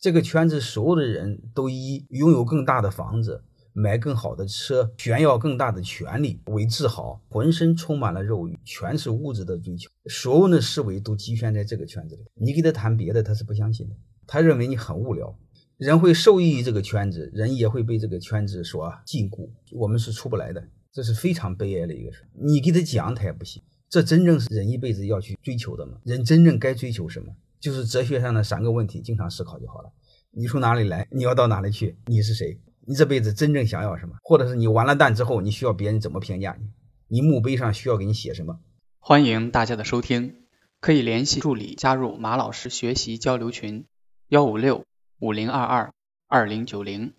这个圈子所有的人都以拥有更大的房子、买更好的车、炫耀更大的权利为自豪，浑身充满了肉欲，全是物质的追求，所有的思维都局限在这个圈子里。你给他谈别的，他是不相信的，他认为你很无聊。人会受益于这个圈子，人也会被这个圈子所禁锢，我们是出不来的，这是非常悲哀的一个事。你给他讲，他也不信。这真正是人一辈子要去追求的吗？人真正该追求什么？就是哲学上的三个问题，经常思考就好了。你从哪里来？你要到哪里去？你是谁？你这辈子真正想要什么？或者是你完了蛋之后，你需要别人怎么评价你？你墓碑上需要给你写什么？欢迎大家的收听，可以联系助理加入马老师学习交流群：幺五六五零二二二零九零。